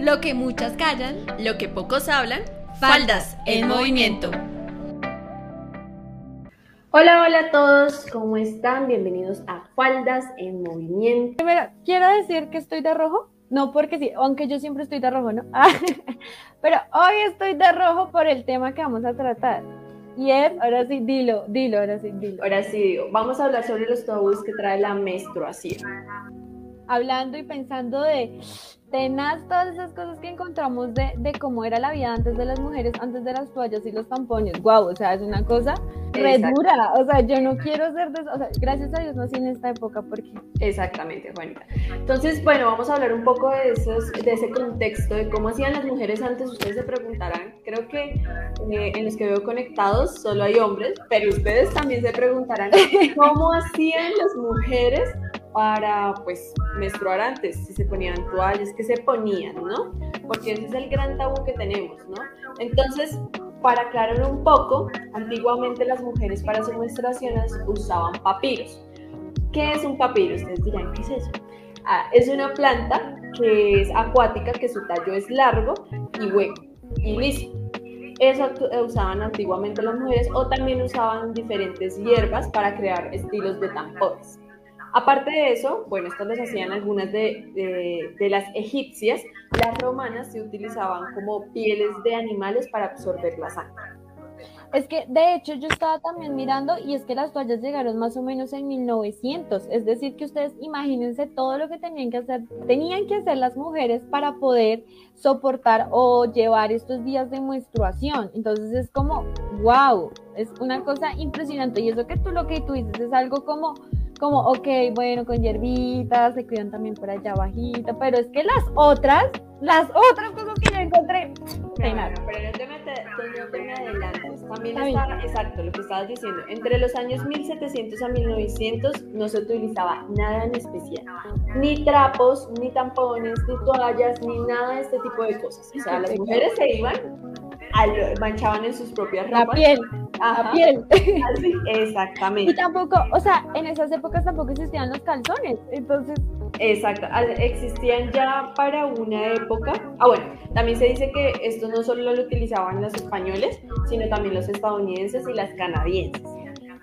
Lo que muchas callan, lo que pocos hablan, faldas en movimiento. Hola, hola a todos, ¿cómo están? Bienvenidos a Faldas en Movimiento. Primero, quiero decir que estoy de rojo, no porque sí, aunque yo siempre estoy de rojo, ¿no? Pero hoy estoy de rojo por el tema que vamos a tratar. Y es, ahora sí, dilo, dilo, ahora sí, dilo. Ahora sí digo, vamos a hablar sobre los tabús que trae la menstruación. Hablando y pensando de tenaz todas esas cosas que encontramos de, de, cómo era la vida antes de las mujeres, antes de las toallas y los tampones. Wow, o sea, es una cosa re dura. O sea, yo no quiero ser de eso. O sea, gracias a Dios nací en esta época porque. Exactamente, Juanita. Entonces, bueno, vamos a hablar un poco de, esos, de ese contexto, de cómo hacían las mujeres antes. Ustedes se preguntarán, creo que eh, en los que veo conectados solo hay hombres, pero ustedes también se preguntarán cómo hacían las mujeres para pues menstruar antes, si se ponían toallas, que se ponían, ¿no? Porque ese es el gran tabú que tenemos, ¿no? Entonces, para aclarar un poco, antiguamente las mujeres para sus menstruaciones usaban papiros. ¿Qué es un papiro? Ustedes dirán, ¿qué es eso? Ah, es una planta que es acuática, que su tallo es largo y hueco y liso. Eso usaban antiguamente las mujeres o también usaban diferentes hierbas para crear estilos de tampones. Aparte de eso, bueno, estas las hacían algunas de, de, las egipcias, las romanas se utilizaban como pieles de animales para absorber la sangre. Es que de hecho yo estaba también mirando y es que las toallas llegaron más o menos en 1900, es decir que ustedes imagínense todo lo que tenían que hacer, tenían que hacer las mujeres para poder soportar o llevar estos días de menstruación. Entonces es como, wow, es una cosa impresionante y eso que tú lo que tú dices es algo como como, ok, bueno, con hierbitas, se cuidan también por allá bajito, pero es que las otras, las otras cosas que yo encontré, pero no te, me, adelantes. También está, exacto, lo que estabas diciendo, entre los años 1700 a 1900 no se utilizaba nada en especial, ni trapos, ni tampones, ni toallas, ni nada de este tipo de cosas. O sea, las mujeres se iban manchaban en sus propias ropas. La piel. La piel. exactamente. Y tampoco, o sea, en esas épocas tampoco existían los calzones, entonces... Exacto, existían ya para una época. Ah, bueno, también se dice que esto no solo lo utilizaban los españoles, sino también los estadounidenses y las canadienses.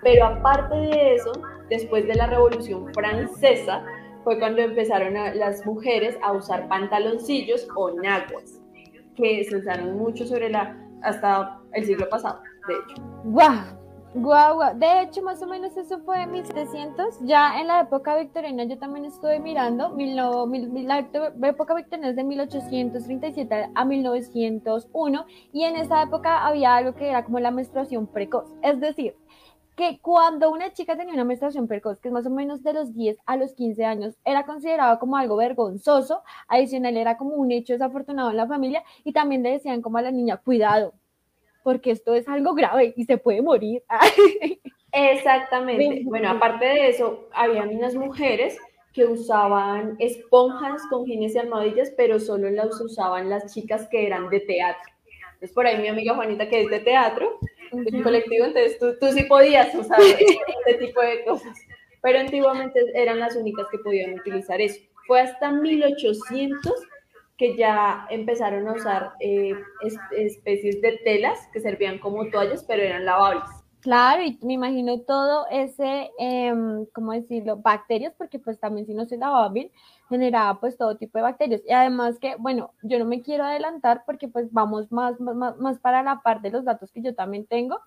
Pero aparte de eso, después de la Revolución Francesa, fue cuando empezaron las mujeres a usar pantaloncillos o naguas que se usaron mucho sobre la, hasta el siglo pasado, de hecho. ¡Guau! Guau, guau. De hecho, más o menos eso fue en 1700. Ya en la época victoriana yo también estuve mirando. Mil, mil, la época victoriana es de 1837 a 1901. Y en esa época había algo que era como la menstruación precoz. Es decir, que cuando una chica tenía una menstruación precoz, que es más o menos de los 10 a los 15 años, era considerado como algo vergonzoso, adicional era como un hecho desafortunado en la familia y también le decían como a la niña, cuidado, porque esto es algo grave y se puede morir. Exactamente. Bueno, aparte de eso, había unas mujeres que usaban esponjas con jeans y almohadillas, pero solo las usaban las chicas que eran de teatro. Es por ahí mi amiga Juanita que es de teatro, de colectivo, entonces tú, tú sí podías usar este tipo de cosas, pero antiguamente eran las únicas que podían utilizar eso. Fue hasta 1800 que ya empezaron a usar eh, especies de telas que servían como toallas, pero eran lavables. Claro, y me imagino todo ese, eh, ¿cómo decirlo? Bacterias, porque pues también si no se lavaba bien, generaba pues todo tipo de bacterias. Y además que, bueno, yo no me quiero adelantar porque pues vamos más, más, más para la parte de los datos que yo también tengo.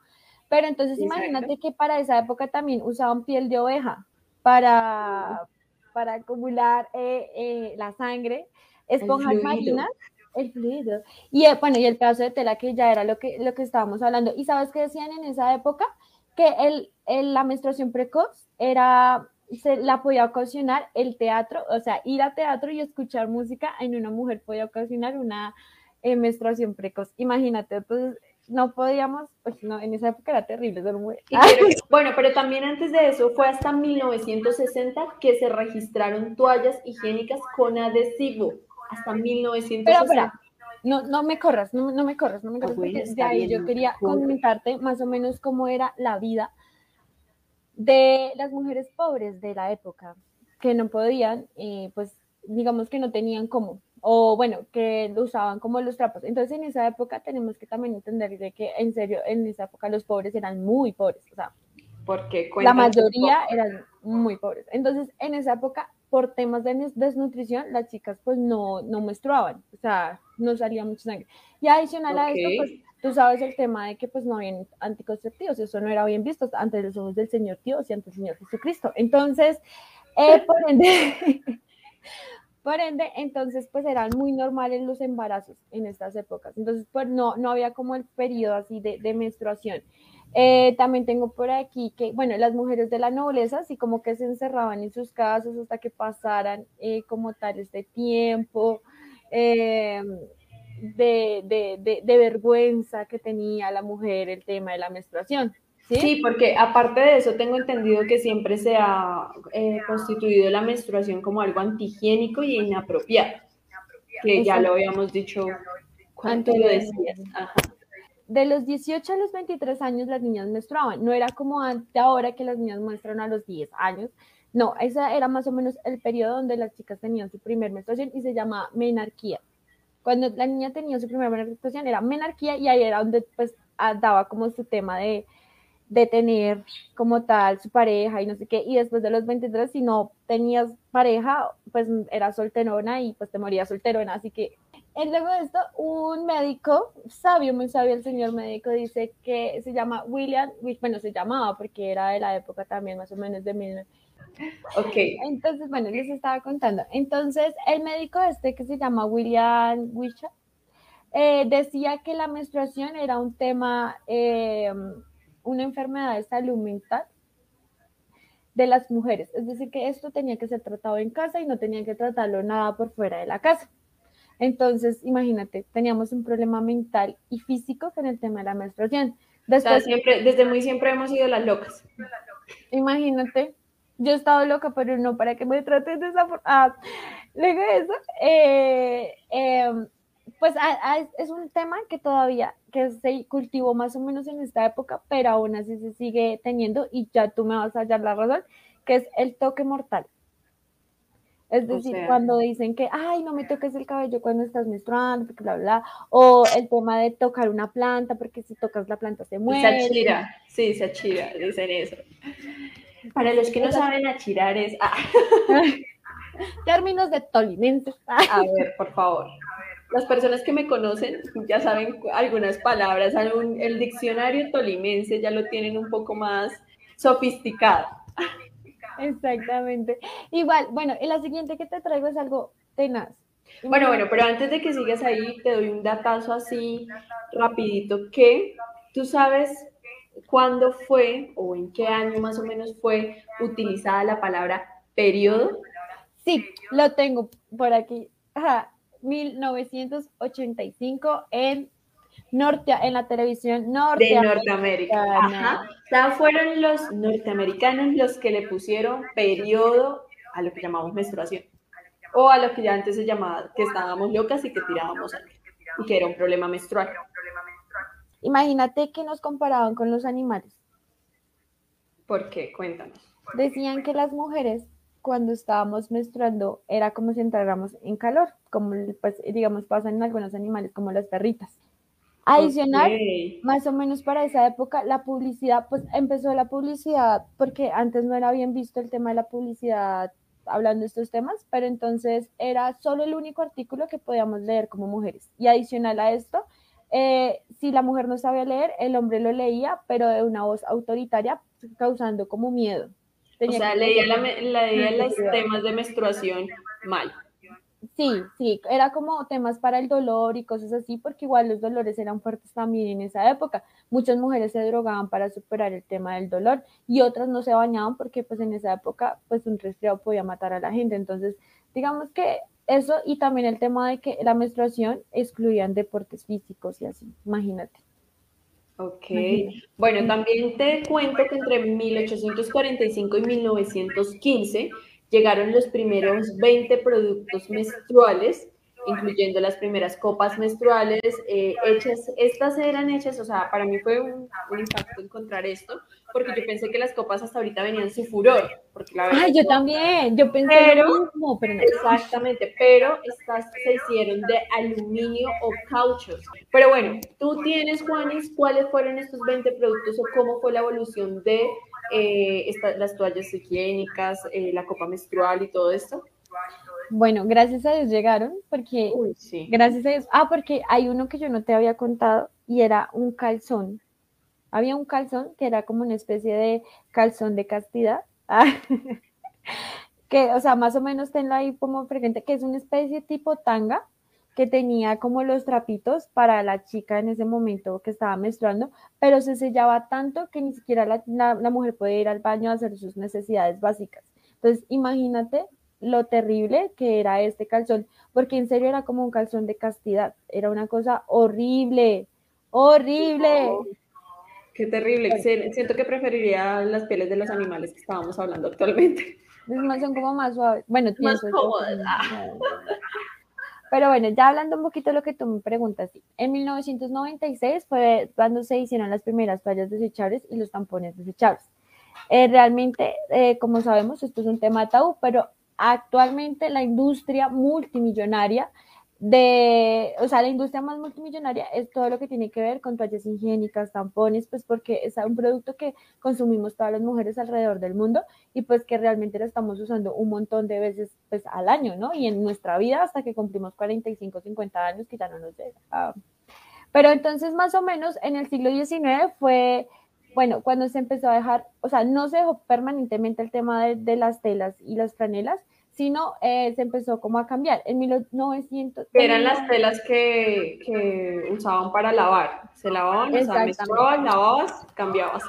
Pero entonces imagínate que para esa época también usaban piel de oveja para, para acumular eh, eh, la sangre, esponjas marinas el fluido. Y eh, bueno, y el pedazo de tela que ya era lo que, lo que estábamos hablando. ¿Y sabes qué decían en esa época? Que el, la menstruación precoz era, se la podía ocasionar el teatro, o sea, ir a teatro y escuchar música en una mujer podía ocasionar una eh, menstruación precoz. Imagínate, entonces no podíamos, pues no, en esa época era terrible ser mujer. bueno, pero también antes de eso fue hasta 1960 que se registraron toallas higiénicas con adhesivo hasta 1960. no, no me corras, no, me corras, no me corras. de ahí yo quería comentarte más o menos cómo era la vida de las mujeres pobres de la época, que no podían, eh, pues digamos que no tenían cómo. o bueno, que lo usaban como los trapos. Entonces en esa época tenemos que también entender de que en serio, en esa época los pobres eran muy pobres, o sea, porque la mayoría eran muy pobres. Entonces en esa época, por temas de desnutrición, las chicas pues no, no menstruaban, o sea, no salía mucha sangre. Y adicional a esto, pues tú sabes el tema de que pues no habían anticonceptivos, eso no era bien visto ante los ojos del Señor Dios y ante el Señor Jesucristo. Entonces, eh, por ende... Por ende, entonces, pues eran muy normales los embarazos en estas épocas. Entonces, pues no, no había como el periodo así de, menstruación. Eh, también tengo por aquí que, bueno, las mujeres de la nobleza, así como que se encerraban en sus casas hasta que pasaran eh, como tal este tiempo eh, de, de, de vergüenza que tenía la mujer el tema de la menstruación. ¿Sí? porque aparte de eso tengo entendido que siempre se ha eh, constituido la menstruación como algo antihigiénico y inapropiado, que ya lo habíamos dicho cuando lo decías. De los 18 a los 23 años las niñas menstruaban, no era como antes ahora que las niñas muestran a los 10 años, no, ese era más o menos el periodo donde las chicas tenían su primer menstruación y se llama menarquía. Cuando la niña tenía su primera menstruación era menarquía y ahí era donde pues daba como su tema de de tener como tal su pareja y no sé qué, y después de los 23, si no tenías pareja, pues eras solterona y pues te morías solterona, así que luego de esto, un médico sabio, muy sabio, el señor médico dice que se llama William, bueno, se llamaba porque era de la época también más o menos de 1900. Ok. Entonces, bueno, les estaba contando. Entonces, el médico este que se llama William Wisha, eh, decía que la menstruación era un tema eh, una enfermedad de salud mental de las mujeres. Es decir, que esto tenía que ser tratado en casa y no tenía que tratarlo nada por fuera de la casa. Entonces, imagínate, teníamos un problema mental y físico con el tema de la menstruación. Después, siempre, desde muy siempre hemos sido las locas. Imagínate, yo he estado loca, pero no para que me traten de esa forma. Ah, luego de eso, eh, em, pues es un tema que todavía que se cultivó más o menos en esta época, pero aún así se sigue teniendo y ya tú me vas a hallar la razón, que es el toque mortal. Es decir, cuando dicen que, ay, no me toques el cabello cuando estás menstruando, porque bla, bla, o el tema de tocar una planta, porque si tocas la planta se muere. Se achira, sí, se achira, dicen eso. Para los que no saben, achirar es... Ah. Términos de tolimenses. A ver, por favor las personas que me conocen ya saben algunas palabras, el diccionario tolimense ya lo tienen un poco más sofisticado. Exactamente. Igual, bueno, y la siguiente que te traigo es algo tenaz. Bueno, bueno, pero antes de que sigas ahí, te doy un datazo así rapidito que tú sabes cuándo fue o en qué año más o menos fue utilizada la palabra periodo. Sí, lo tengo por aquí. Ajá. 1985 en norte, en la televisión norte de Norteamérica. Ajá. Fueron los norteamericanos los que le pusieron periodo a lo que llamamos menstruación. O a lo que ya antes se llamaba, que estábamos locas y que tirábamos sangre. Y que era un problema menstrual. Imagínate que nos comparaban con los animales. ¿Por qué? Cuéntanos. Decían que las mujeres cuando estábamos menstruando era como si entráramos en calor, como pues, digamos pasa en algunos animales como las perritas. Adicional, más o menos para esa época, la publicidad, pues empezó la publicidad, porque antes no era bien visto el tema de la publicidad hablando de estos temas, pero entonces era solo el único artículo que podíamos leer como mujeres. Y adicional a esto, eh, si la mujer no sabía leer, el hombre lo leía, pero de una voz autoritaria, causando como miedo o sea, leía, la, leía los temas de menstruación mal. Sí, sí, era como temas para el dolor y cosas así, porque igual los dolores eran fuertes también en esa época. Muchas mujeres se drogaban para superar el tema del dolor y otras no se bañaban porque pues en esa época pues un resfriado podía matar a la gente. Entonces, digamos que eso y también el tema de que la menstruación excluían deportes físicos y así, imagínate. Ok, bueno, también te cuento que entre 1845 y 1915 llegaron los primeros 20 productos menstruales, incluyendo las primeras copas menstruales eh, hechas, estas eran hechas, o sea, para mí fue un, impacto encontrar esto, porque yo pensé que las copas hasta ahorita venían su furor, porque la verdad... Ay, yo también, yo pensé pero, mismo, pero no. Exactamente, pero estas se hicieron de aluminio o cauchos. Pero bueno, tú tienes, Juanis, ¿cuáles fueron estos 20 productos o cómo fue la evolución de eh, las toallas higiénicas, eh, la copa menstrual y todo esto? Bueno, gracias a Dios llegaron, porque gracias a Dios, ah, porque hay uno que yo no te había contado y era un calzón. Había un calzón que era como una especie de calzón de castidad, que, o sea, más o menos tenlo ahí como frecuente, que es una especie tipo tanga, que tenía como los trapitos para la chica en ese momento que estaba menstruando, pero se sellaba tanto que ni siquiera la, la mujer podía ir al baño a hacer sus necesidades básicas. Entonces, imagínate lo terrible que era este calzón, porque en serio era como un calzón de castidad, era una cosa horrible, horrible. qué terrible, siento que preferiría las pieles de los animales que estábamos hablando actualmente. son como más suaves, bueno, más cómodas. Pero bueno, ya hablando un poquito de lo que tú me preguntas, en 1996 fue cuando se hicieron las primeras toallas desechables y los tampones desechables. Eh, realmente, eh, como sabemos, esto es un tema tabú, pero actualmente la industria multimillonaria de, o sea, la industria más multimillonaria es todo lo que tiene que ver con toallas higiénicas, tampones, pues porque es un producto que consumimos todas las mujeres alrededor del mundo y pues que realmente lo estamos usando un montón de veces pues al año, ¿no? Y en nuestra vida hasta que cumplimos 45, 50 años, que ya no nos llega. Ah. Pero entonces más o menos en el siglo XIX fue bueno, cuando se empezó a dejar, o sea, no se dejó permanentemente el tema de, las telas y las franelas, sino eh, se empezó como a cambiar. En 1900... Eran las telas que, que usaban para lavar. Se lavaban, o sea, lavabas, cambiabas.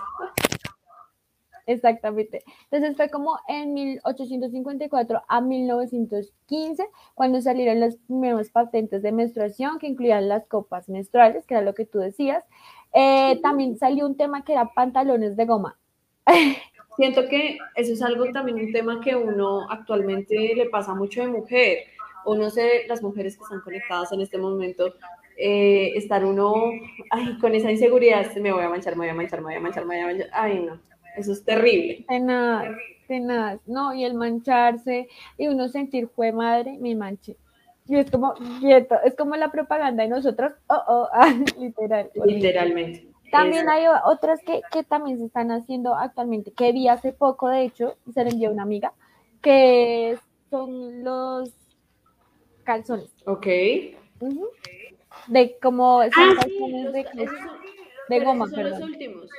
Exactamente. Entonces fue como en 1854 a 1915 cuando salieron los primeros patentes de menstruación que incluían las copas menstruales, que era lo que tú decías. Eh, también salió un tema que era pantalones de goma. Siento que eso es algo también un tema que uno actualmente le pasa mucho de mujer, o no sé, las mujeres que están conectadas en este momento, eh, estar uno ay, con esa inseguridad, me voy a manchar, me voy a manchar, me voy a manchar, me voy a manchar, ay no, eso es terrible. Tenaz, tenaz, no, y el mancharse, y uno sentir, fue madre, me manché. Y es como, quieto, es como la propaganda de nosotros, oh, oh, ah, literal. Literalmente. También hay otras que, que, también se están haciendo actualmente, que vi hace poco, de hecho, y se le envió una amiga, que son los calzones. Ok. De como ah, calzones de, de goma, son los últimos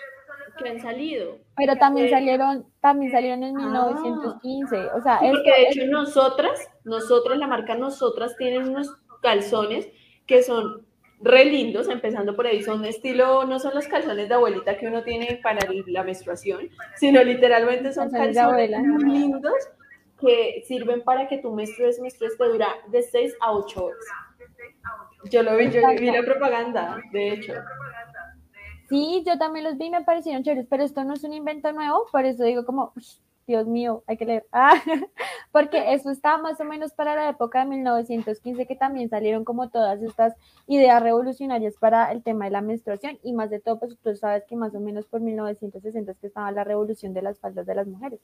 que han salido. Pero también salieron, también salieron en 1915. Ah. o sea, porque de hecho nosotras, nosotros, la marca Nosotras, tienen unos calzones que son re lindos, empezando por ahí, son estilo, no son los calzones de abuelita que uno tiene para la menstruación, sino literalmente son calzones lindos que sirven para que tu menstrues, menstrues te dura de 6 a 8 horas. Yo lo vi, yo vi la propaganda, de hecho. Sí, yo también los vi, me parecieron chéveres, pero esto no es un invento nuevo, por eso digo como, Dios mío, hay que leer. Ah, porque eso estaba más o menos para la época de 1915, que también salieron como todas estas ideas revolucionarias para el tema de la menstruación, y más de todo, pues tú sabes que más o menos por 1960 es que estaba la revolución de las faldas de las mujeres.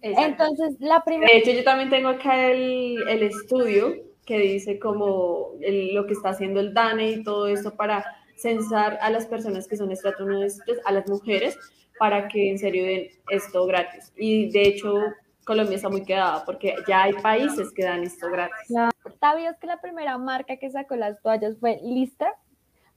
Entonces, la primera... De hecho, yo también tengo acá el, el estudio que dice como lo que está haciendo el DANE y todo eso para censar a las personas que son estrato a las mujeres, para que en serio den esto gratis. Y de hecho, Colombia está muy quedada porque ya hay países que dan esto gratis. ¿Sabías que la primera marca que sacó las toallas fue Lister?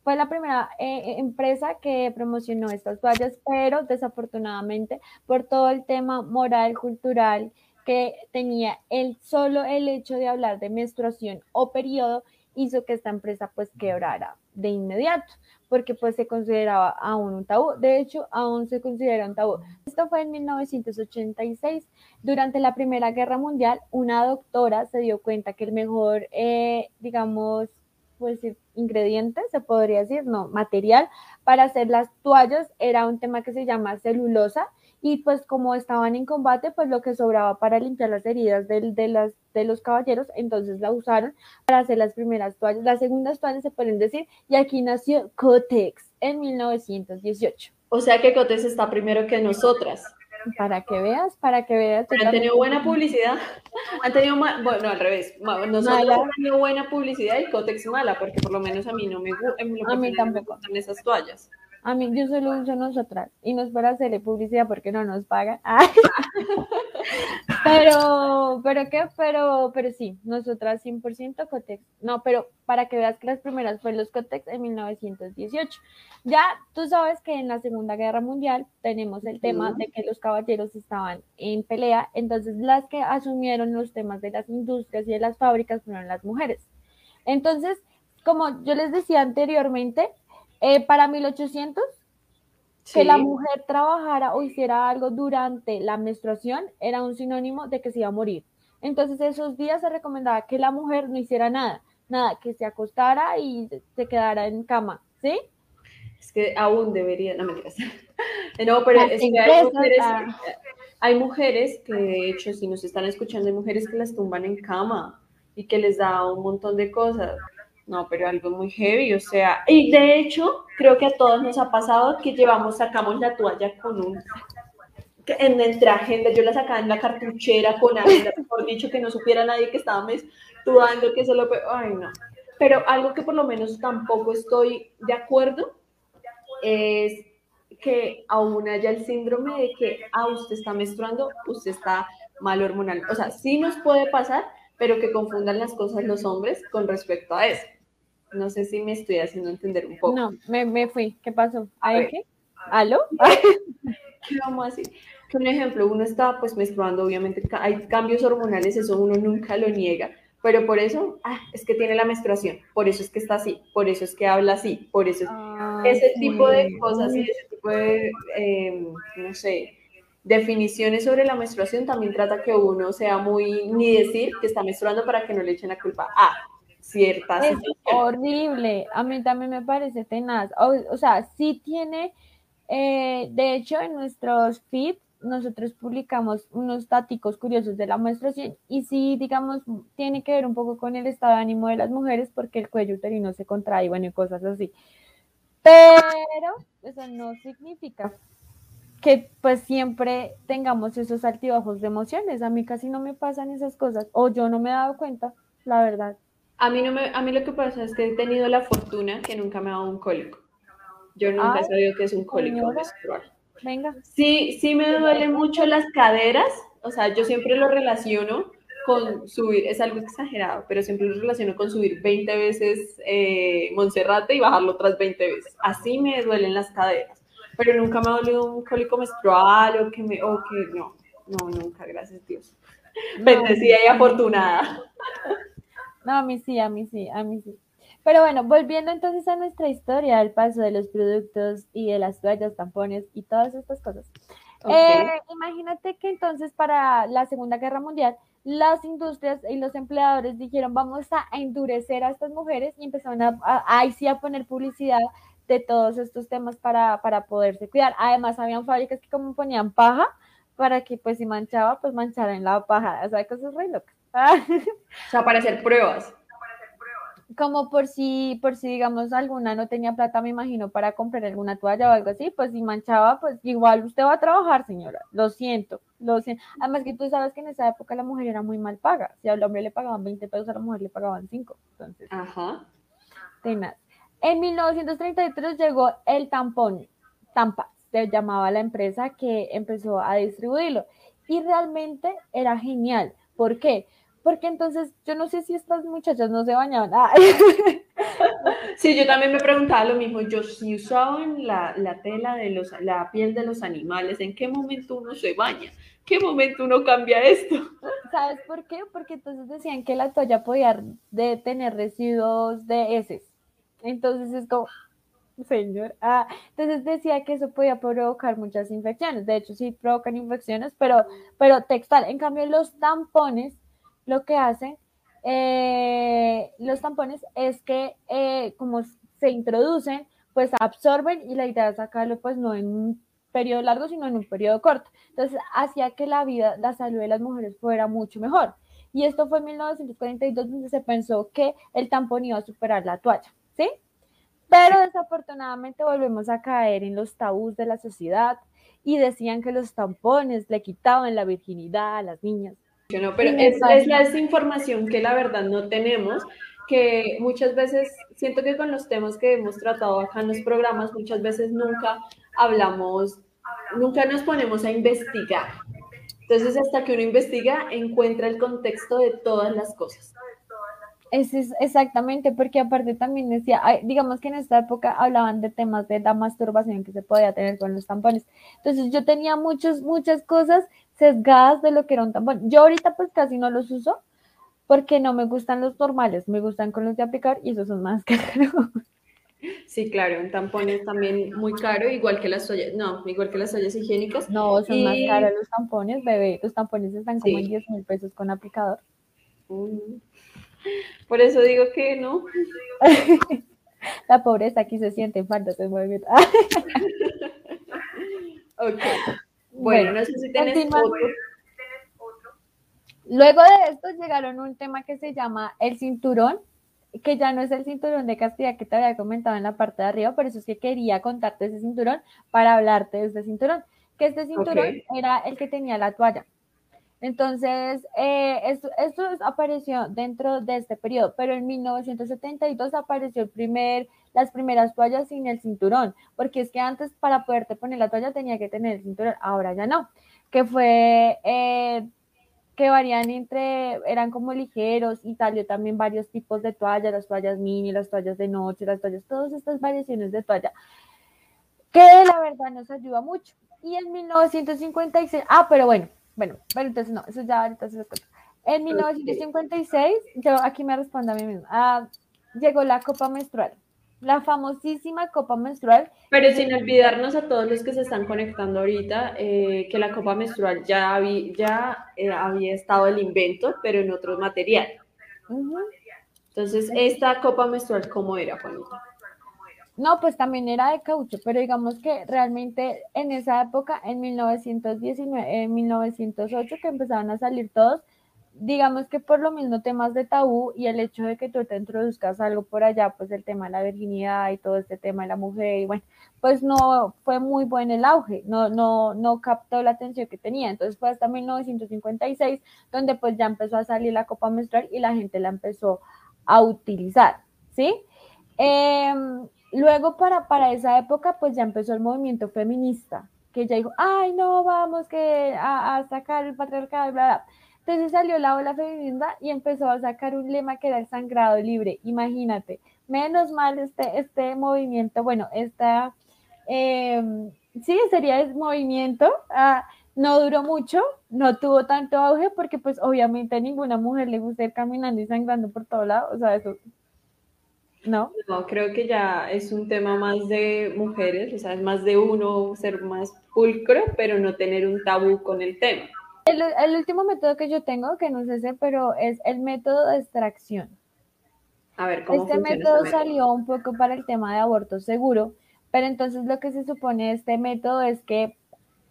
Fue la primera eh, eh, empresa que promocionó estas toallas, pero desafortunadamente por todo el tema moral, cultural que tenía el solo el hecho de hablar de menstruación o periodo hizo que esta empresa pues quebrara de inmediato, porque pues se consideraba aún un tabú. De hecho, aún se considera un tabú. Esto fue en 1986. Durante la Primera Guerra Mundial, una doctora se dio cuenta que el mejor, eh, digamos, pues ingrediente, se podría decir, no, material para hacer las toallas era un tema que se llama celulosa y pues como estaban en combate, pues lo que sobraba para limpiar las heridas de, de, las, de los caballeros, entonces la usaron para hacer las primeras toallas. Las segundas toallas se pueden decir, y aquí nació Cotex en 1918. O sea que Cotex está primero que nosotras. Para que veas, para que veas. Han tenido buena publicidad. Han tenido, bueno, al revés. Nosotros hemos tenido buena publicidad y Cotex mala, porque por lo menos a mí no me, a mí tampoco. me gustan esas toallas. A mí yo solo uso nosotras y no es para hacerle publicidad porque no nos pagan. pero, pero qué, pero, pero sí, nosotras 100% Cotex. No, pero para que veas que las primeras fueron los Cotex en 1918. Ya tú sabes que en la Segunda Guerra Mundial tenemos el tema de que los caballeros estaban en pelea, entonces las que asumieron los temas de las industrias y de las fábricas fueron las mujeres. Entonces, como yo les decía anteriormente, eh, para 1800, que la mujer trabajara o hiciera algo durante la menstruación era un sinónimo de que se iba a morir. Entonces esos días se recomendaba que la mujer no hiciera nada, nada, que se acostara y se quedara en cama, ¿sí? Es que aún debería, no me digas. No, pero es que hay mujeres, hay mujeres que de hecho si nos están escuchando hay mujeres que las tumban en cama y que les da un montón de cosas. No, pero algo muy heavy, o sea, y de hecho, creo que a todos nos ha pasado que llevamos, sacamos la toalla con un, en nuestra agenda, yo la sacaba en la cartuchera con agenda, por dicho que no supiera nadie que estaba menstruando, que se lo, ay no, pero algo que por lo menos tampoco estoy de acuerdo es que aún haya el síndrome de que, ah, usted está menstruando, usted está mal hormonal, o sea, sí nos puede pasar, pero que confundan las cosas los hombres con respecto a eso. No sé si me estoy haciendo entender un poco. No, me, me fui. ¿Qué pasó? ¿Hay qué? ¿Aló? ¿Qué vamos a decir? Que un ejemplo, uno está pues menstruando, obviamente hay cambios hormonales, eso uno nunca lo niega, pero por eso, ah, es que tiene la menstruación, por eso es que está así, por eso es que habla así, por eso es... Ah, ese tipo de cosas y ese tipo de, em, no sé, definiciones sobre la menstruación también trata que uno sea muy, ni decir que está menstruando para que no le echen la culpa a, ciertas. Es horrible, a mí también me parece tenaz. O, sea, sí tiene, eh, de hecho, en nuestros feeds nosotros publicamos unos táticos curiosos de la menstruación y sí, digamos, tiene que ver un poco con el estado de ánimo de las mujeres porque el cuello uterino se contrae, bueno, y cosas así. Pero eso no significa que pues siempre tengamos esos altibajos de emociones. A mí casi no me pasan esas cosas o yo no me he dado cuenta, la verdad. A mí, no me, a mí lo que pasa es que he tenido la fortuna que nunca me ha dado un cólico. Yo nunca he sabido que es un cólico menstrual. Venga. Sí, sí me duelen mucho las caderas, o sea, yo siempre lo relaciono con subir, es algo exagerado, pero siempre lo relaciono con subir 20 veces eh, Monserrate y bajarlo otras 20 veces. Así me duelen las caderas, pero nunca me ha dolido un cólico menstrual o que me, o que no, no, nunca, gracias Dios. Bendecida y afortunada. No, a mí sí, a mí sí, a mí sí. Pero bueno, volviendo entonces a nuestra historia, al paso de los productos y de las toallas, tampones y todas estas cosas. Eh, imagínate que entonces para la Segunda Guerra Mundial, las industrias y los empleadores dijeron vamos a endurecer a estas mujeres y empezaron a, ahí sí a poner publicidad de todos estos temas para, para poderse cuidar. Además, habían fábricas que como ponían paja para que pues si manchaba, pues manchara en la paja. O sea, cosas re locas. o sea, para hacer pruebas. Como por si, por si digamos alguna no tenía plata, me imagino, para comprar alguna toalla o algo así, pues si manchaba, pues igual usted va a trabajar, señora. Lo siento, lo siento. Además que tú sabes que en esa época la mujer era muy mal paga. Si al hombre le pagaban 20 pesos, a la mujer le pagaban 5. Entonces, Ajá. Tenaz. En 1933 llegó el tampón, Tampa, se llamaba la empresa que empezó a distribuirlo. Y realmente era genial. ¿Por qué? Porque entonces yo no sé si estas muchachas no se bañaban. Sí, yo también me preguntaba lo mismo. Yo si usaban la, la, tela de los, la piel de los animales, ¿en qué momento uno se baña? ¿Qué momento uno cambia esto? ¿Sabes por qué? Porque entonces decían que la toalla podía de tener residuos de heces. Entonces es como, señor. Ah, entonces decía que eso podía provocar muchas infecciones. De hecho, sí provocan infecciones, pero, pero textual. En cambio, los tampones lo que hacen eh, los tampones es que eh, como se introducen, pues absorben y la idea es sacarlo pues no en un periodo largo, sino en un periodo corto. Entonces hacía que la vida, la salud de las mujeres fuera mucho mejor. Y esto fue en 1942 donde se pensó que el tampón iba a superar la toalla, ¿sí? Pero desafortunadamente volvemos a caer en los tabús de la sociedad y decían que los tampones le quitaban la virginidad a las niñas. No, pero es, es la desinformación que la verdad no tenemos, que muchas veces siento que con los temas que hemos tratado acá en los programas, muchas veces nunca hablamos, nunca nos ponemos a investigar. Entonces, hasta que uno investiga, encuentra el contexto de todas las cosas. Es, exactamente, porque aparte también decía, digamos que en esta época hablaban de temas de la masturbación que se podía tener con los tampones. Entonces yo tenía muchos, muchas cosas sesgadas de lo que era un tampón. Yo ahorita pues casi no los uso porque no me gustan los normales, me gustan con los de aplicar y esos son más caros. Sí, claro, un tampón es también muy caro, igual que las toallas, no, igual que las toallas higiénicas. No, son más caros los tampones, bebé, los tampones están como en 10 mil pesos con aplicador. Por eso digo que no. La pobreza aquí se siente falta, se mueve. ok. Bueno, no sé si tienes otro. Luego de esto llegaron un tema que se llama el cinturón, que ya no es el cinturón de castidad que te había comentado en la parte de arriba, por eso es que quería contarte ese cinturón para hablarte de este cinturón, que este cinturón era el que tenía la toalla. Entonces, eh, esto, apareció dentro de este periodo, pero en 1972 apareció el primer, las primeras toallas sin el cinturón, porque es que antes para poderte poner la toalla tenía que tener el cinturón, ahora ya no, que fue eh, que varían entre, eran como ligeros y salió también varios tipos de toallas, las toallas mini, las toallas de noche, las toallas, todas estas variaciones de toalla, que la verdad nos ayuda mucho. Y en 1956, ah, pero bueno, bueno, pero entonces no, eso ya ahorita se los cuento. En 1956, yo aquí me respondo a mí misma, ah, llegó la copa menstrual, la famosísima copa menstrual. Pero sin olvidarnos a todos los que se están conectando ahorita, eh, que la copa menstrual ya, había, ya eh, había estado el invento, pero en otro material. Entonces, esta copa menstrual, ¿cómo era, Juanita? No, pues también era de caucho, pero digamos que realmente en esa época, en 1919, en 1908, que empezaban a salir todos, digamos que por lo mismo temas de tabú y el hecho de que tú te introduzcas algo por allá, pues el tema de la virginidad y todo este tema de la mujer, y bueno, pues no fue muy buen el auge, no, no, no captó la atención que tenía. Entonces fue hasta 1956 donde pues ya empezó a salir la copa menstrual y la gente la empezó a utilizar, ¿sí? Eh, Luego, para, para esa época, pues ya empezó el movimiento feminista, que ya dijo, ay, no, vamos que a, sacar el patriarcado, bla, bla. Entonces salió la ola feminista y empezó a sacar un lema que era el sangrado libre. Imagínate, menos mal este, este movimiento, bueno, esta, em, sí, sería el movimiento, ah, no duró mucho, no tuvo tanto auge porque pues obviamente a ninguna mujer le gusta ir caminando y sangrando por todo lado, o sea, eso ¿no? No, creo que ya es un tema más de mujeres, o sea, es más de uno ser más pulcro, pero no tener un tabú con el tema. El, último método que yo tengo, que no sé si, pero es el método de extracción. A ver, ¿cómo este método este salió un poco para el tema de aborto seguro, pero entonces lo que se supone este método es que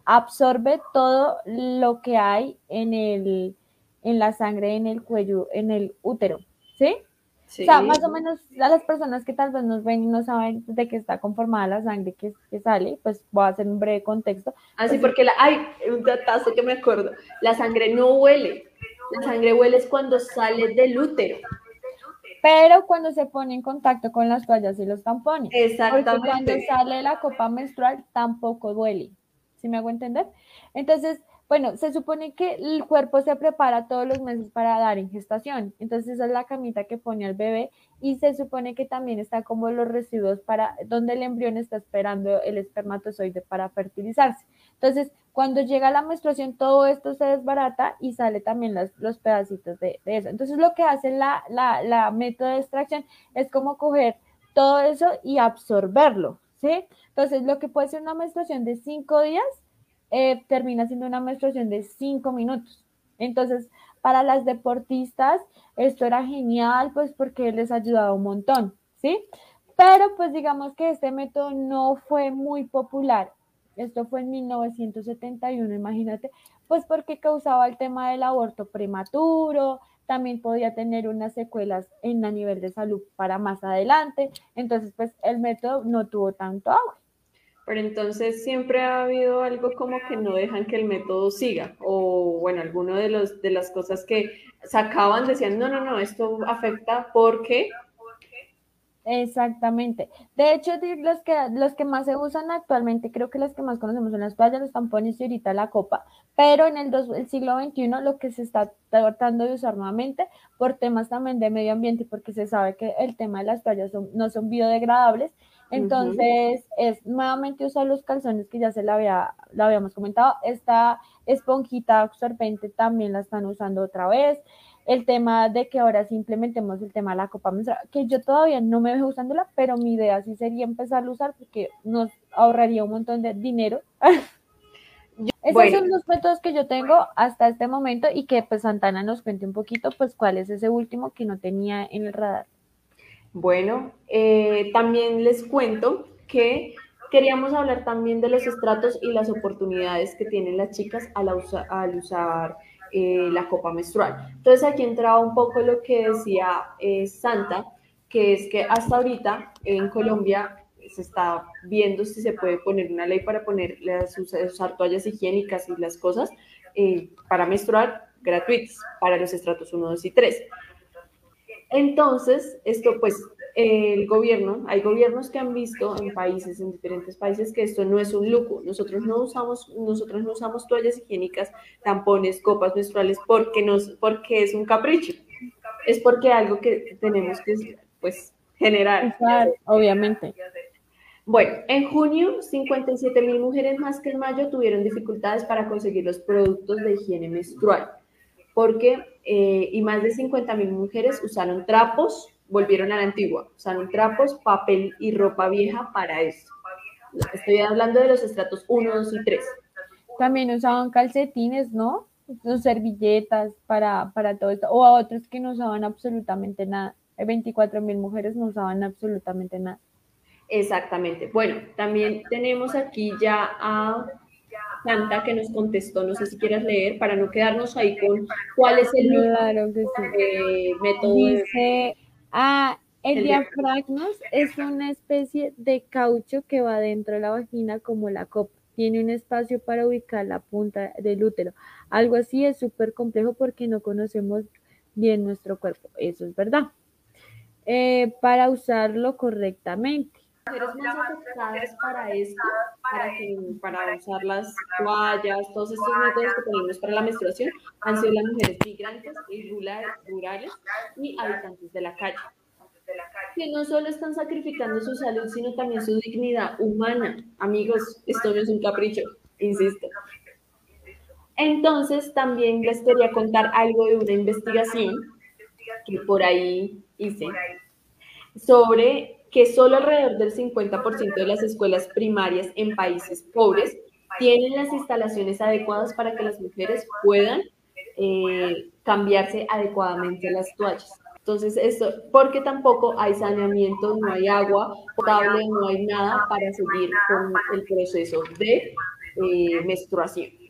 absorbe todo lo que hay en el en la sangre, en el cuello, en el útero, ¿sí? O sea, más o menos a las personas que tal vez nos ven y no saben de qué está conformada la sangre que, que sale, pues voy a hacer un breve contexto. Así, ah, porque la, hay un datazo que me acuerdo, la sangre no huele, la sangre huele es cuando sale del útero. Pero cuando se pone en contacto con las toallas y los tampones. Exactamente. Porque cuando sale la copa menstrual tampoco duele. ¿Sí me hago entender? Entonces, bueno, se supone que el cuerpo se prepara todos los meses para dar en gestación. Entonces esa es la camita que pone al bebé y se supone que también está como los residuos para donde el embrión está esperando el espermatozoide para fertilizarse. Entonces, cuando llega la menstruación, todo esto se desbarata y sale también los pedacitos de, eso. Entonces, lo que hace la, la, la método de extracción es como coger todo eso y absorberlo, ¿sí? Entonces, lo que puede ser una menstruación de cinco días, eh, termina siendo una menstruación de cinco minutos. Entonces, para las deportistas, esto era genial, pues porque les ayudaba un montón, ¿sí? Pero pues digamos que este método no fue muy popular. Esto fue en 1971, imagínate, pues porque causaba el tema del aborto prematuro, también podía tener unas secuelas en a nivel de salud para más adelante. Entonces, pues el método no tuvo tanto auge. Pero entonces siempre ha habido algo como que no dejan que el método siga, o bueno, alguno de los de las cosas que sacaban decían, no, no, no, esto afecta porque Exactamente. De hecho, los que, los que más se usan actualmente, creo que las que más conocemos en las playas, los tampones y ahorita la copa, pero en el, el siglo XXI lo que se está tratando de usar nuevamente por temas también de medio ambiente, porque se sabe que el tema de las playas no son biodegradables, entonces es nuevamente usar los calzones que ya se la, había, la habíamos comentado, esta esponjita absorbente también la están usando otra vez, el tema de que ahora sí implementemos el tema de la copa menstrual, que yo todavía no me veo usándola, pero mi idea sí sería empezar a usar porque nos ahorraría un montón de dinero. Esos son los métodos que yo tengo hasta este momento y que pues Santana nos cuente un poquito pues cuál es ese último que no tenía en el radar. Bueno, eh, también les cuento que queríamos hablar también de los estratos y las oportunidades que tienen las chicas al, al usar eh, la copa menstrual. Entonces aquí entraba un poco lo que decía eh, Santa, que es que hasta ahorita en Colombia se está viendo si se puede poner una ley para poner las, usar toallas higiénicas y las cosas eh, para menstruar gratuitas para los estratos 1, 2 y 3. Entonces, esto pues el gobierno, hay gobiernos que han visto en países, en diferentes países, que esto no es un lujo. Nosotros no usamos, nosotros no usamos toallas higiénicas, tampones, copas menstruales porque, nos, porque es un capricho. Es porque algo que tenemos que pues, generar. obviamente. Bueno, en junio, 57 mil mujeres más que en mayo tuvieron dificultades para conseguir los productos de higiene menstrual, porque eh, y más de 50 mil mujeres usaron trapos, volvieron a la antigua, usaron trapos, papel y ropa vieja para esto. Estoy hablando de los estratos 1, 2 y 3. También usaban calcetines, ¿no? Los servilletas para, para todo esto, o a otros que no usaban absolutamente nada. 24 mil mujeres no usaban absolutamente nada. Exactamente. Bueno, también tenemos aquí ya a Santa que nos contestó, no sé si quieras leer, para no quedarnos ahí con cuál es el eh, método. Dice, Ah, el, diafragmas es una especie de caucho que va dentro de la vagina como la copa. Tiene un espacio para ubicar la punta del útero. Algo así es súper complejo porque no conocemos bien nuestro cuerpo. Eso es verdad. Eh, para usarlo correctamente. Mujeres más afectadas para esto, para, para usar las toallas, todos estos métodos que tenemos para la menstruación, han sido las mujeres migrantes y rurales y habitantes de la calle, que no solo están sacrificando su salud, sino también su dignidad humana. Amigos, esto no es un capricho, insisto. Entonces, también les quería contar algo de una investigación que por ahí hice. sobre que solo alrededor del 50% de las escuelas primarias en países pobres tienen las instalaciones adecuadas para que las mujeres puedan eh, cambiarse adecuadamente las toallas. Entonces, esto, porque tampoco hay saneamiento, no hay agua potable, no hay nada para seguir con el proceso de eh, menstruación.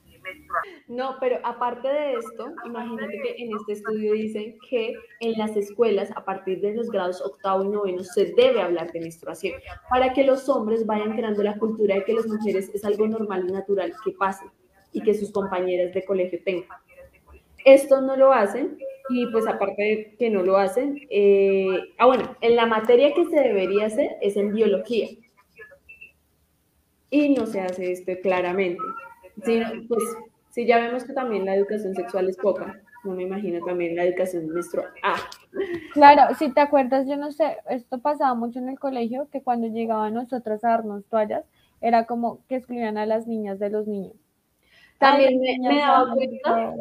No, pero aparte de esto, imagínate que en este estudio dicen que en las escuelas, a partir de los grados octavo y noveno, se debe hablar de menstruación, para que los hombres vayan creando la cultura de que las mujeres es algo normal y natural que pase y que sus compañeras de colegio tengan. Esto no lo hacen y pues aparte de que no lo hacen, eh, ah bueno, en la materia que se debería hacer es en biología y no se hace esto claramente. Sí, pues sí, ya vemos que también la educación sexual es poca. No me imagino también la educación menstrual. Ah. Claro, si te acuerdas, yo no sé, esto pasaba mucho en el colegio, que cuando llegaban nosotras a darnos toallas, era como que excluían a las niñas de los niños. También me, daba cuenta,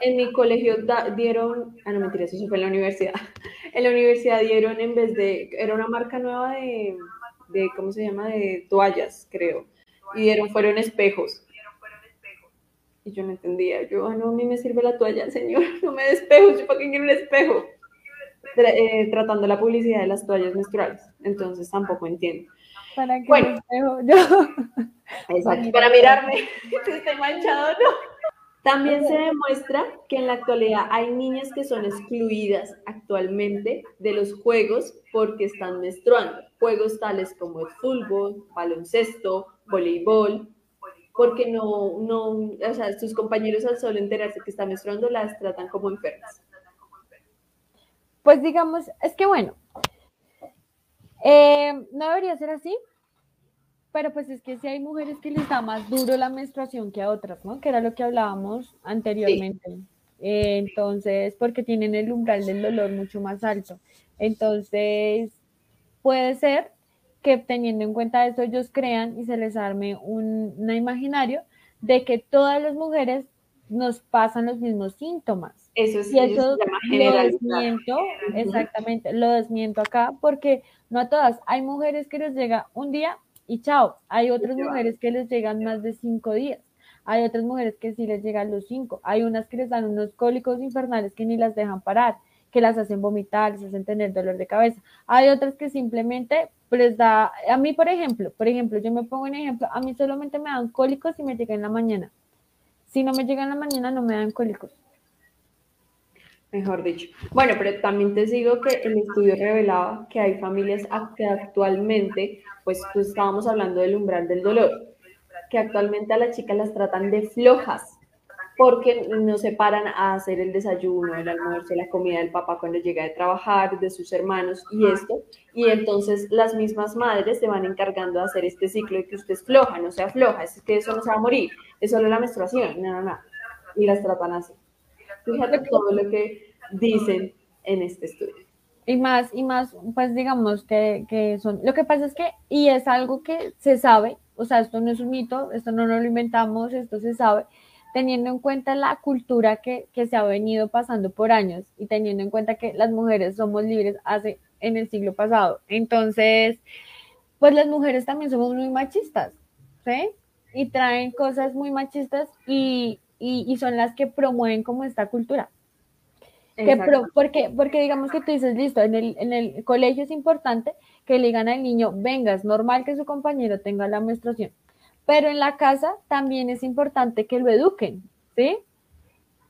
en mi colegio dieron, ah, no mentira, eso fue en la universidad. En la universidad dieron, en vez de, era una marca nueva de, de ¿cómo se llama? De toallas, creo. Y dieron, fueron espejos. Y yo no entendía. Yo, ah, no, a mí me sirve la toalla, señor. No me despejo. Yo, ¿para qué quiero un espejo? Eh, tratando la publicidad de las toallas menstruales. Entonces tampoco entiendo. ¿Para qué bueno, espejo? Exacto, para mirarme si estoy manchado no. También se demuestra que en la actualidad hay niñas que son excluidas actualmente de los juegos porque están menstruando. Juegos tales como el fútbol, baloncesto, voleibol, porque no, no, o sea, sus compañeros al solo enterarse que están menstruando las tratan como enfermas. Pues digamos, es que bueno, eh, no debería ser así, pero pues es que si hay mujeres que les da más duro la menstruación que a otras, ¿no? Que era lo que hablábamos anteriormente. Eh, entonces, porque tienen el umbral del dolor mucho más alto. Entonces, puede ser que teniendo en cuenta eso ellos crean y se les arme un, imaginario de que todas las mujeres nos pasan los mismos síntomas. Eso es y eso lo desmiento, exactamente, lo desmiento acá porque no a todas, hay mujeres que les llega un día y chao. Hay otras mujeres que les llegan más de cinco días. Hay otras mujeres que sí les llegan los cinco. Hay unas que les dan unos cólicos infernales que ni las dejan parar, que las hacen vomitar, les hacen tener dolor de cabeza. Hay otras que simplemente les da, a mí por ejemplo, por ejemplo, yo me pongo un ejemplo, a mí solamente me dan cólicos y me llegan en la mañana. Si no me llegan en la mañana, no me dan cólicos mejor dicho. Bueno, pero también te digo que el estudio revelaba que hay familias que actualmente, pues, pues estábamos hablando del umbral del dolor, que actualmente a las chicas las tratan de flojas porque no se paran a hacer el desayuno, el almuerzo, la comida del papá cuando llega de trabajar, de sus hermanos y esto. Y entonces las mismas madres se van encargando de hacer este ciclo de que usted es floja, no sea floja, es que eso no se va a morir, es solo la menstruación, no, no, no. Y las tratan así. Fíjate todo lo que dicen en este estudio. Y más, y más, pues digamos que, que, son, lo que pasa es que, y es algo que se sabe, o sea, esto no es un mito, esto no lo inventamos, esto se sabe, teniendo en cuenta la cultura que, que se ha venido pasando por años y teniendo en cuenta que las mujeres somos libres hace en el siglo pasado. Entonces, pues las mujeres también somos muy machistas, ¿sí? Y traen cosas muy machistas y, y, son las que promueven como esta cultura. Que porque, porque digamos que tú dices, listo, en el, en el colegio es importante que le digan al niño, venga, es normal que su compañero tenga la menstruación, pero en la casa también es importante que lo eduquen, ¿sí?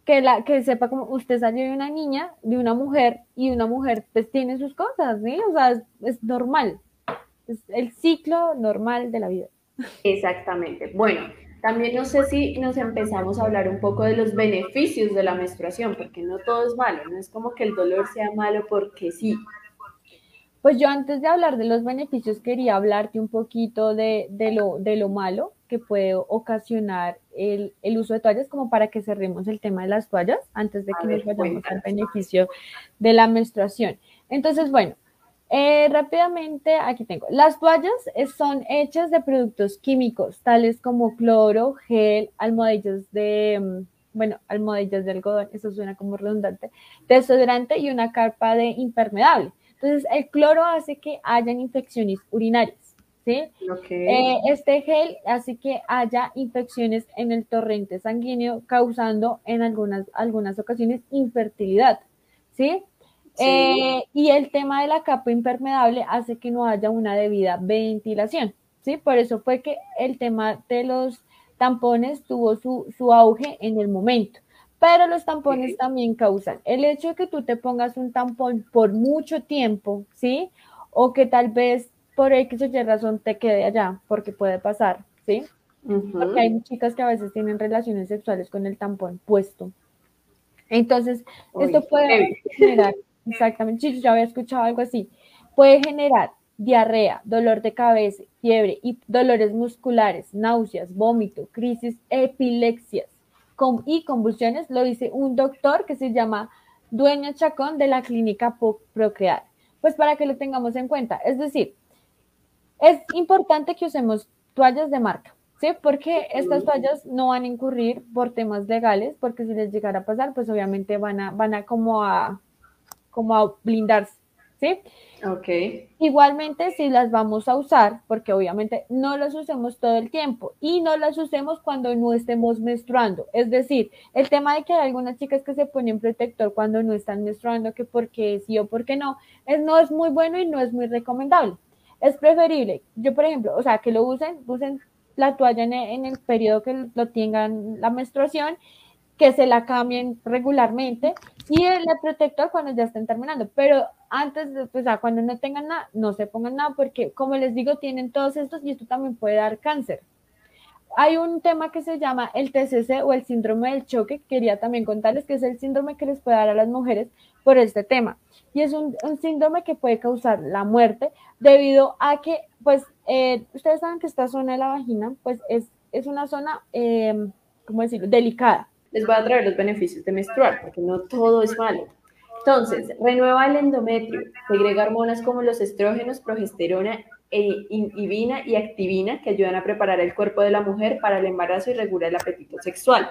Que, la, que sepa como usted salió de una niña, de una mujer, y una mujer pues tiene sus cosas, ¿sí? O sea, es, es normal, es el ciclo normal de la vida. Exactamente. Bueno, también no sé si nos empezamos a hablar un poco de los beneficios de la menstruación, porque no todo es malo, no es como que el dolor sea malo porque sí. Pues yo antes de hablar de los beneficios quería hablarte un poquito de, lo, de lo malo que puede ocasionar el, uso de toallas, como para que cerremos el tema de las toallas antes de que nos vayamos al beneficio de la menstruación. Entonces, bueno, eh, rápidamente, aquí tengo. Las toallas son hechas de productos químicos, tales como cloro, gel, almohadillas de, mm, bueno, almohadillas de algodón, eso suena como redundante, desodorante y una carpa de impermeable. Entonces, el cloro hace que hayan infecciones urinarias, ¿sí? Eh, este gel hace que haya infecciones en el torrente sanguíneo, causando en algunas, algunas ocasiones infertilidad, ¿sí? Eh, y el tema de la capa impermeable hace que no haya una debida ventilación, ¿sí? Por eso fue que el tema de los tampones tuvo su, su auge en el momento. Pero los tampones también causan el hecho de que tú te pongas un tampón por mucho tiempo, ¿sí? O que tal vez por X o Y razón te quede allá, porque puede pasar, ¿sí? Porque hay chicas que a veces tienen relaciones sexuales con el tampón puesto. Entonces, esto puede generar Exactamente, yo había escuchado algo así. Puede generar diarrea, dolor de cabeza, fiebre y dolores musculares, náuseas, vómito, crisis, epilepsias y convulsiones, lo dice un doctor que se llama Dueño Chacón de la clínica Procrear. Pues para que lo tengamos en cuenta, es decir, es importante que usemos toallas de marca, ¿sí? Porque estas toallas no van a incurrir por temas legales, porque si les llegara a pasar, pues obviamente van a, van a como a como a blindarse, ¿sí? Ok. Igualmente, si las vamos a usar, porque obviamente no las usemos todo el tiempo y no las usemos cuando no estemos menstruando. Es decir, el tema de que hay algunas chicas que se ponen protector cuando no están menstruando, que porque sí o porque no, es, no es muy bueno y no es muy recomendable. Es preferible, yo por ejemplo, o sea, que lo usen, usen la toalla en el, en el periodo que lo tengan la menstruación que se la cambien regularmente y el protector cuando ya estén terminando. Pero antes, pues, cuando no tengan nada, no se pongan nada porque, como les digo, tienen todos estos y esto también puede dar cáncer. Hay un tema que se llama el TCC o el síndrome del choque, quería también contarles que es el síndrome que les puede dar a las mujeres por este tema. Y es un, síndrome que puede causar la muerte debido a que, pues, eh, ustedes saben que esta zona de la vagina, pues, es, es una zona, eh, ¿cómo decirlo?, delicada les voy a traer los beneficios de menstruar, porque no todo es malo. Entonces, renueva el endometrio, segrega hormonas como los estrógenos, progesterona, e inhibina y activina que ayudan a preparar el cuerpo de la mujer para el embarazo y regular el apetito sexual.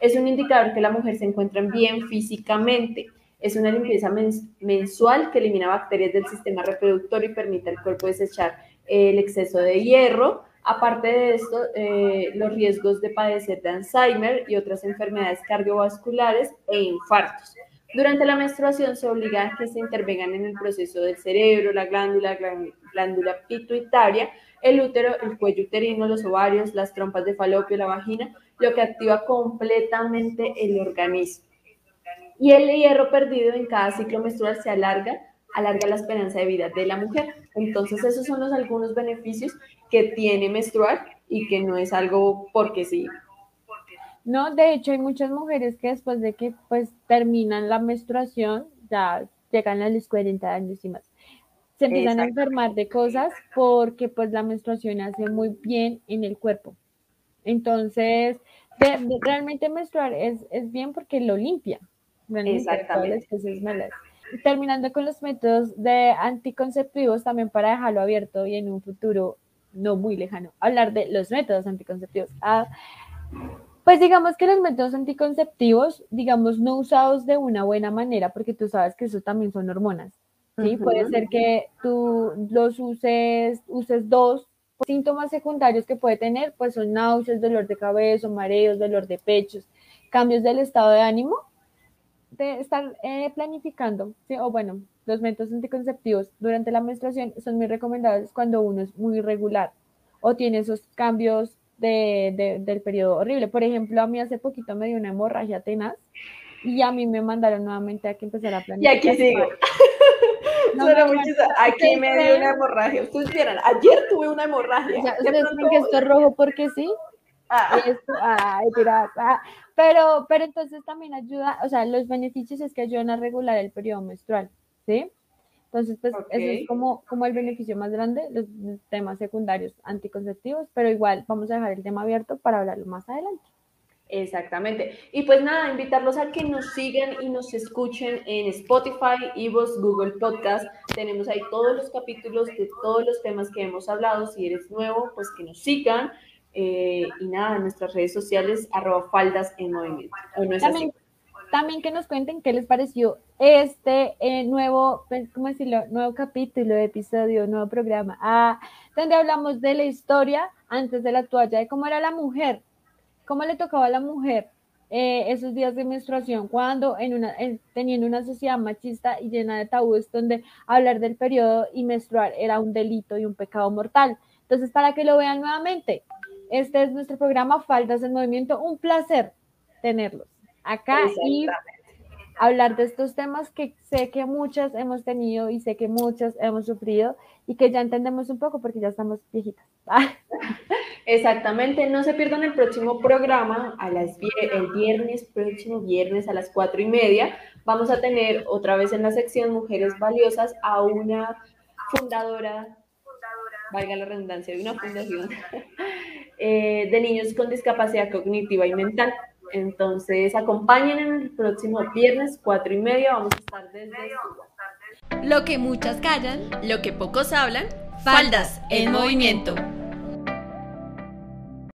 Es un indicador que la mujer se encuentra bien físicamente. Es una limpieza mensual que elimina bacterias del sistema reproductor y permite al cuerpo desechar el exceso de hierro, Aparte de esto, eh, los riesgos de padecer de Alzheimer y otras enfermedades cardiovasculares e infartos. Durante la menstruación se obliga a que se intervengan en el proceso del cerebro, la glándula, la glándula pituitaria, el útero, el cuello uterino, los ovarios, las trompas de falopio, la vagina, lo que activa completamente el organismo. Y el hierro perdido en cada ciclo menstrual se alarga alarga la esperanza de vida de la mujer. Entonces, esos son los algunos beneficios que tiene menstruar y que no es algo porque sí. No, de hecho hay muchas mujeres que después de que pues terminan la menstruación, ya llegan a los 40 años y más, se empiezan a enfermar de cosas porque pues la menstruación hace muy bien en el cuerpo. Entonces, realmente menstruar es, es bien porque lo limpia. Exactamente terminando con los métodos de anticonceptivos, también para dejarlo abierto y en un futuro no muy lejano, hablar de los métodos anticonceptivos. Ah, pues digamos que los métodos anticonceptivos, digamos, no usados de una buena manera, porque tú sabes que eso también son hormonas. ¿sí? Puede ser que tú los uses, uses dos. Síntomas secundarios que puede tener, pues son náuseas, dolor de cabeza, mareos, dolor de pechos, cambios del estado de ánimo de estar eh, planificando, ¿sí? o bueno, los métodos anticonceptivos durante la menstruación son muy recomendables cuando uno es muy irregular o tiene esos cambios de, del periodo horrible. Por ejemplo, a mí hace poquito me dio una hemorragia tenaz y a mí me mandaron nuevamente a que empezara a planificar. Y aquí sigo. No, aquí me dio una hemorragia. Ustedes vieron, ayer tuve una hemorragia. ¿Ustedes creen que esto es rojo porque sí? Ah. ay, pero, pero entonces también ayuda, o sea, los beneficios es que ayudan a regular el periodo menstrual, ¿sí? Entonces, pues eso es como, como el beneficio más grande, los, temas secundarios anticonceptivos, pero igual vamos a dejar el tema abierto para hablarlo más adelante. Exactamente. Y pues nada, invitarlos a que nos sigan y nos escuchen en Spotify, Evox, Google Podcast. Tenemos ahí todos los capítulos de todos los temas que hemos hablado. Si eres nuevo, pues que nos sigan. Eh, y nada, en nuestras redes sociales, arroba faldas en movimiento. también, que nos cuenten qué les pareció este eh, nuevo, pues, ¿cómo decirlo? Nuevo capítulo, episodio, nuevo programa, ah, donde hablamos de la historia antes de la toalla, de cómo era la mujer, cómo le tocaba a la mujer eh, esos días de menstruación, cuando en una, teniendo una sociedad machista y llena de tabúes, donde hablar del periodo y menstruar era un delito y un pecado mortal. Entonces, para que lo vean nuevamente, este es nuestro programa Faldas en Movimiento. Un placer tenerlos acá y hablar de estos temas que sé que muchas hemos tenido y sé que muchas hemos sufrido y que ya entendemos un poco porque ya estamos viejitas. Exactamente, no se pierdan el próximo programa a las el viernes, próximo viernes a las cuatro y media. Vamos a tener otra vez en la sección Mujeres Valiosas a una fundadora, valga la redundancia, de una fundación Eh, de niños con discapacidad cognitiva y mental. Entonces, acompañen en el próximo viernes, cuatro y media. Vamos a estar desde Lo que muchas callan, lo que pocos hablan, faldas en movimiento.